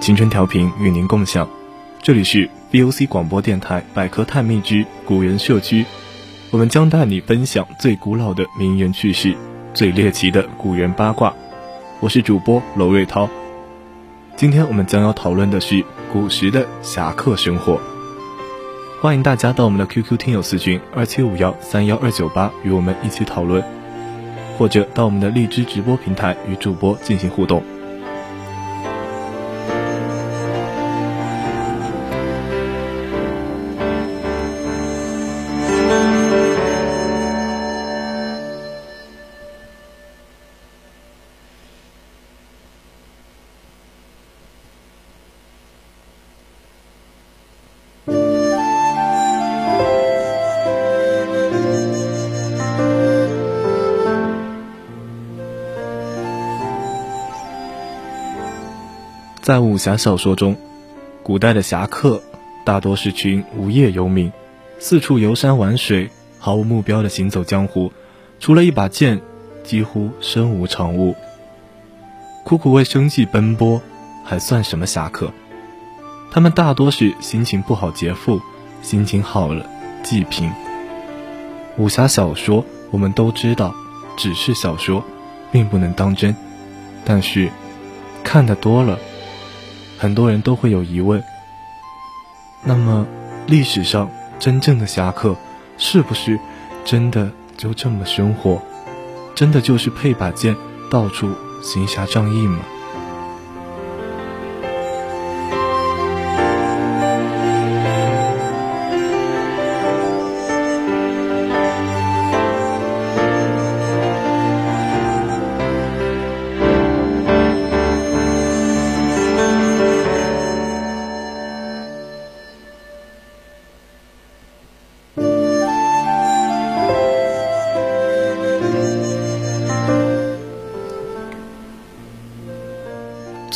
青春调频与您共享，这里是 VOC 广播电台百科探秘之古人社区，我们将带你分享最古老的名人趣事，最猎奇的古人八卦。我是主播娄瑞涛，今天我们将要讨论的是古时的侠客生活。欢迎大家到我们的 QQ 听友私群二七五幺三幺二九八与我们一起讨论，或者到我们的荔枝直播平台与主播进行互动。在武侠小说中，古代的侠客大多是群无业游民，四处游山玩水，毫无目标的行走江湖，除了一把剑，几乎身无长物。苦苦为生计奔波，还算什么侠客？他们大多是心情不好劫富，心情好了济贫。武侠小说我们都知道，只是小说，并不能当真。但是，看得多了。很多人都会有疑问：那么，历史上真正的侠客，是不是真的就这么生活？真的就是配把剑，到处行侠仗义吗？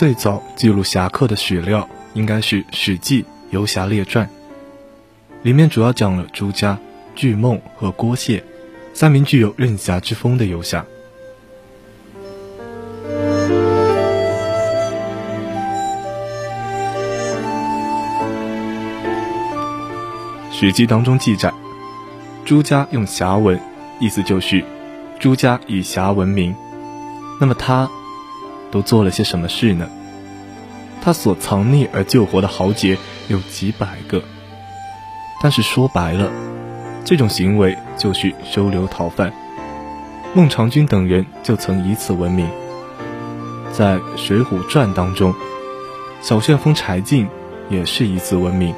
最早记录侠客的史料应该是《史记·游侠列传》，里面主要讲了朱家、巨梦和郭谢三名具有任侠之风的游侠。《史记》当中记载，朱家用侠文，意思就是朱家以侠闻名。那么他。都做了些什么事呢？他所藏匿而救活的豪杰有几百个，但是说白了，这种行为就是收留逃犯。孟尝君等人就曾以此闻名。在《水浒传》当中，小旋风柴进也是以此闻名。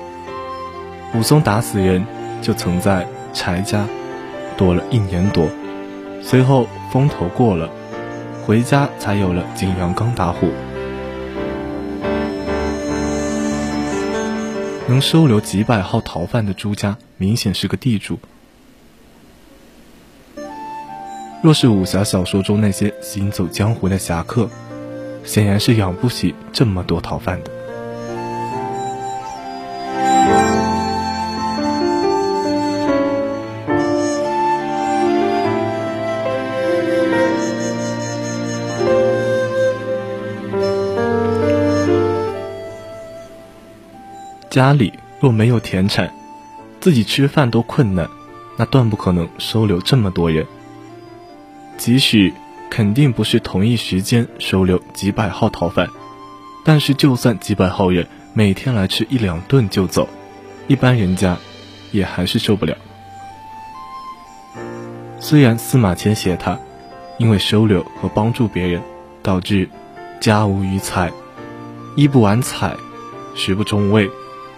武松打死人，就曾在柴家躲了一年多，随后风头过了。回家才有了景阳冈打虎，能收留几百号逃犯的朱家，明显是个地主。若是武侠小说中那些行走江湖的侠客，显然是养不起这么多逃犯的。家里若没有田产，自己吃饭都困难，那断不可能收留这么多人。即使肯定不是同一时间收留几百号逃犯，但是就算几百号人每天来吃一两顿就走，一般人家也还是受不了。虽然司马迁写他，因为收留和帮助别人，导致家无余财，衣不完彩，食不中味，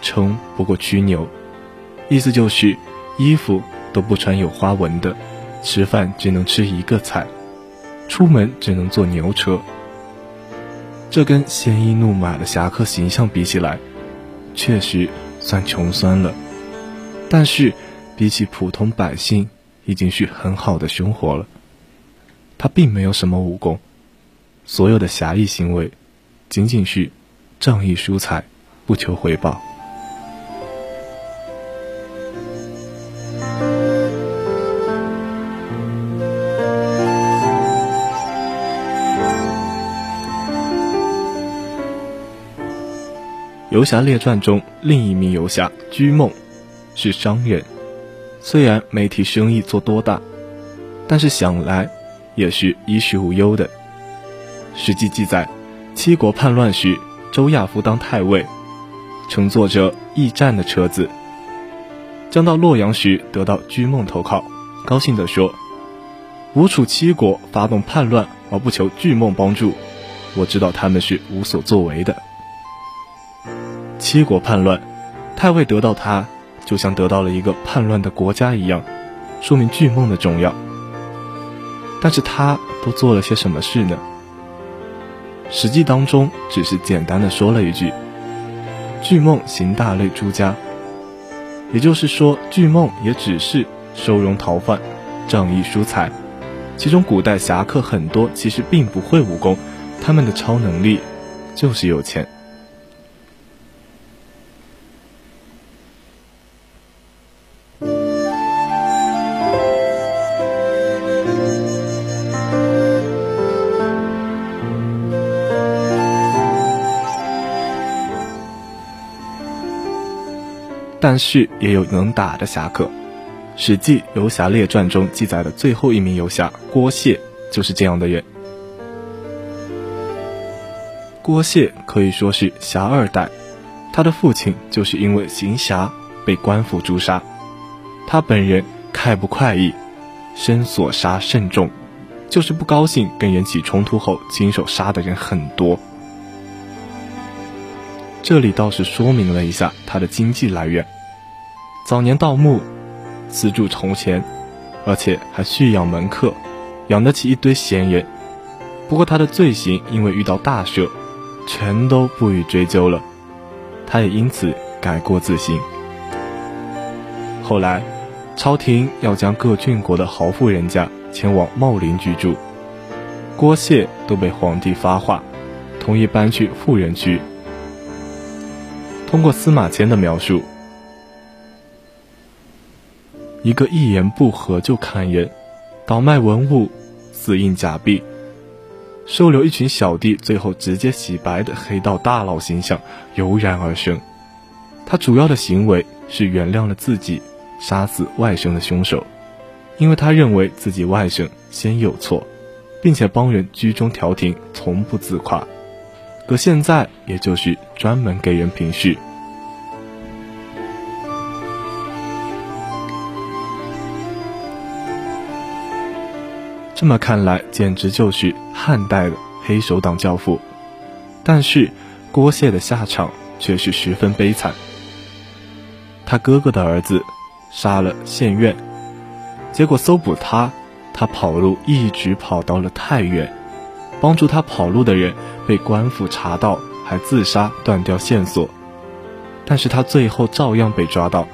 称不过驱牛，意思就是衣服都不穿有花纹的，吃饭只能吃一个菜，出门只能坐牛车。这跟鲜衣怒马的侠客形象比起来，确实算穷酸了。但是比起普通百姓，已经是很好的生活了。他并没有什么武功，所有的侠义行为，仅仅是仗义疏财，不求回报。《游侠列传》中另一名游侠居梦，是商人。虽然没提生意做多大，但是想来也是衣食无忧的。史记记载，七国叛乱时，周亚夫当太尉，乘坐着驿站的车子，将到洛阳时，得到居梦投靠，高兴地说：“吴楚七国发动叛乱而不求巨梦帮助，我知道他们是无所作为的。七国叛乱，太尉得到他。”就像得到了一个叛乱的国家一样，说明巨梦的重要。但是他都做了些什么事呢？《史记》当中只是简单的说了一句：“巨梦行大类诸家。”也就是说，巨梦也只是收容逃犯、仗义疏财。其中古代侠客很多其实并不会武功，他们的超能力就是有钱。但是也有能打的侠客，《史记·游侠列传》中记载的最后一名游侠郭谢就是这样的人。郭谢可以说是侠二代，他的父亲就是因为行侠被官府诛杀，他本人太不快意，身所杀甚重，就是不高兴跟人起冲突后亲手杀的人很多。这里倒是说明了一下他的经济来源。早年盗墓，资助从前，而且还蓄养门客，养得起一堆闲人。不过他的罪行因为遇到大赦，全都不予追究了，他也因此改过自新。后来，朝廷要将各郡国的豪富人家迁往茂陵居住，郭谢都被皇帝发话，同意搬去富人区。通过司马迁的描述。一个一言不合就砍人，倒卖文物，私印假币，收留一群小弟，最后直接洗白的黑道大佬形象油然而生。他主要的行为是原谅了自己杀死外甥的凶手，因为他认为自己外甥先有错，并且帮人居中调停，从不自夸。可现在，也就是专门给人平事。这么看来，简直就是汉代的黑手党教父。但是，郭谢的下场却是十分悲惨。他哥哥的儿子杀了县院，结果搜捕他，他跑路一直跑到了太原。帮助他跑路的人被官府查到，还自杀断掉线索。但是他最后照样被抓到，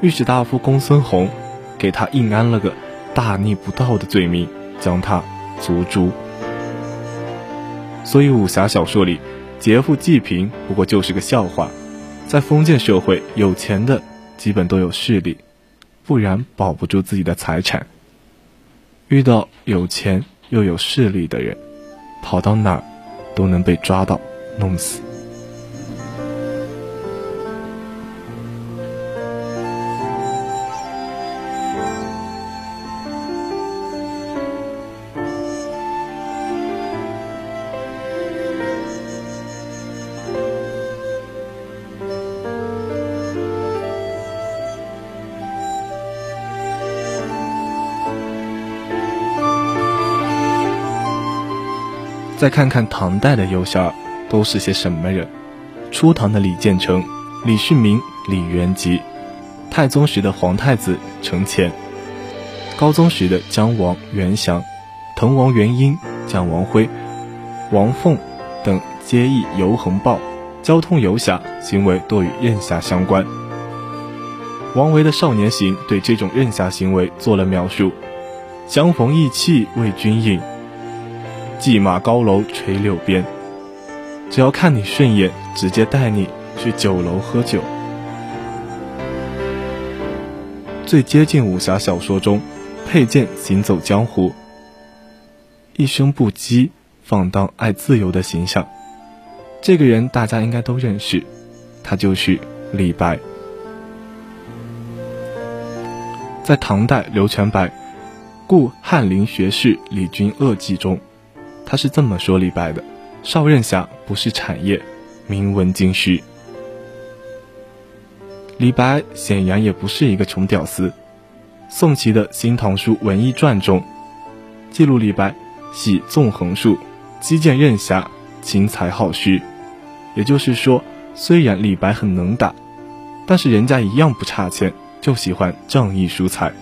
御史大夫公孙弘给他硬安了个大逆不道的罪名。将他族诛。所以武侠小说里，劫富济贫不过就是个笑话。在封建社会，有钱的基本都有势力，不然保不住自己的财产。遇到有钱又有势力的人，跑到哪儿都能被抓到，弄死。再看看唐代的游侠都是些什么人？初唐的李建成、李世民、李元吉，太宗时的皇太子程潜，高宗时的姜王元祥、滕王元婴、蒋王辉、王凤等，皆以游横暴、交通游侠行为多与任侠相关。王维的《少年行》对这种任侠行为做了描述：相逢意气为君饮，骑马高楼垂柳边。只要看你顺眼，直接带你去酒楼喝酒。最接近武侠小说中佩剑行走江湖、一生不羁、放荡爱自由的形象。这个人大家应该都认识，他就是李白。在唐代流传白故翰林学士李君恶记中，他是这么说李白的。少任侠不是产业，名闻京师。李白显然也不是一个穷屌丝。宋琦的《新唐书文艺传》中记录李白喜纵横术，击剑任侠，勤才好学。也就是说，虽然李白很能打，但是人家一样不差钱，就喜欢仗义疏财。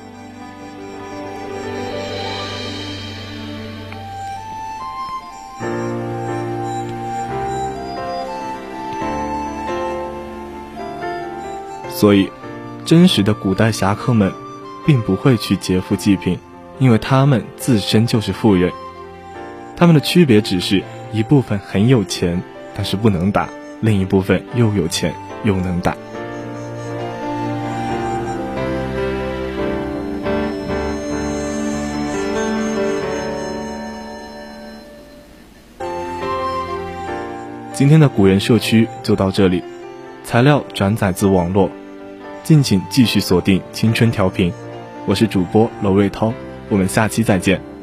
所以，真实的古代侠客们，并不会去劫富济贫，因为他们自身就是富人。他们的区别只是一部分很有钱，但是不能打；另一部分又有钱又能打。今天的古人社区就到这里，材料转载自网络。敬请继续锁定青春调频，我是主播娄瑞涛，我们下期再见。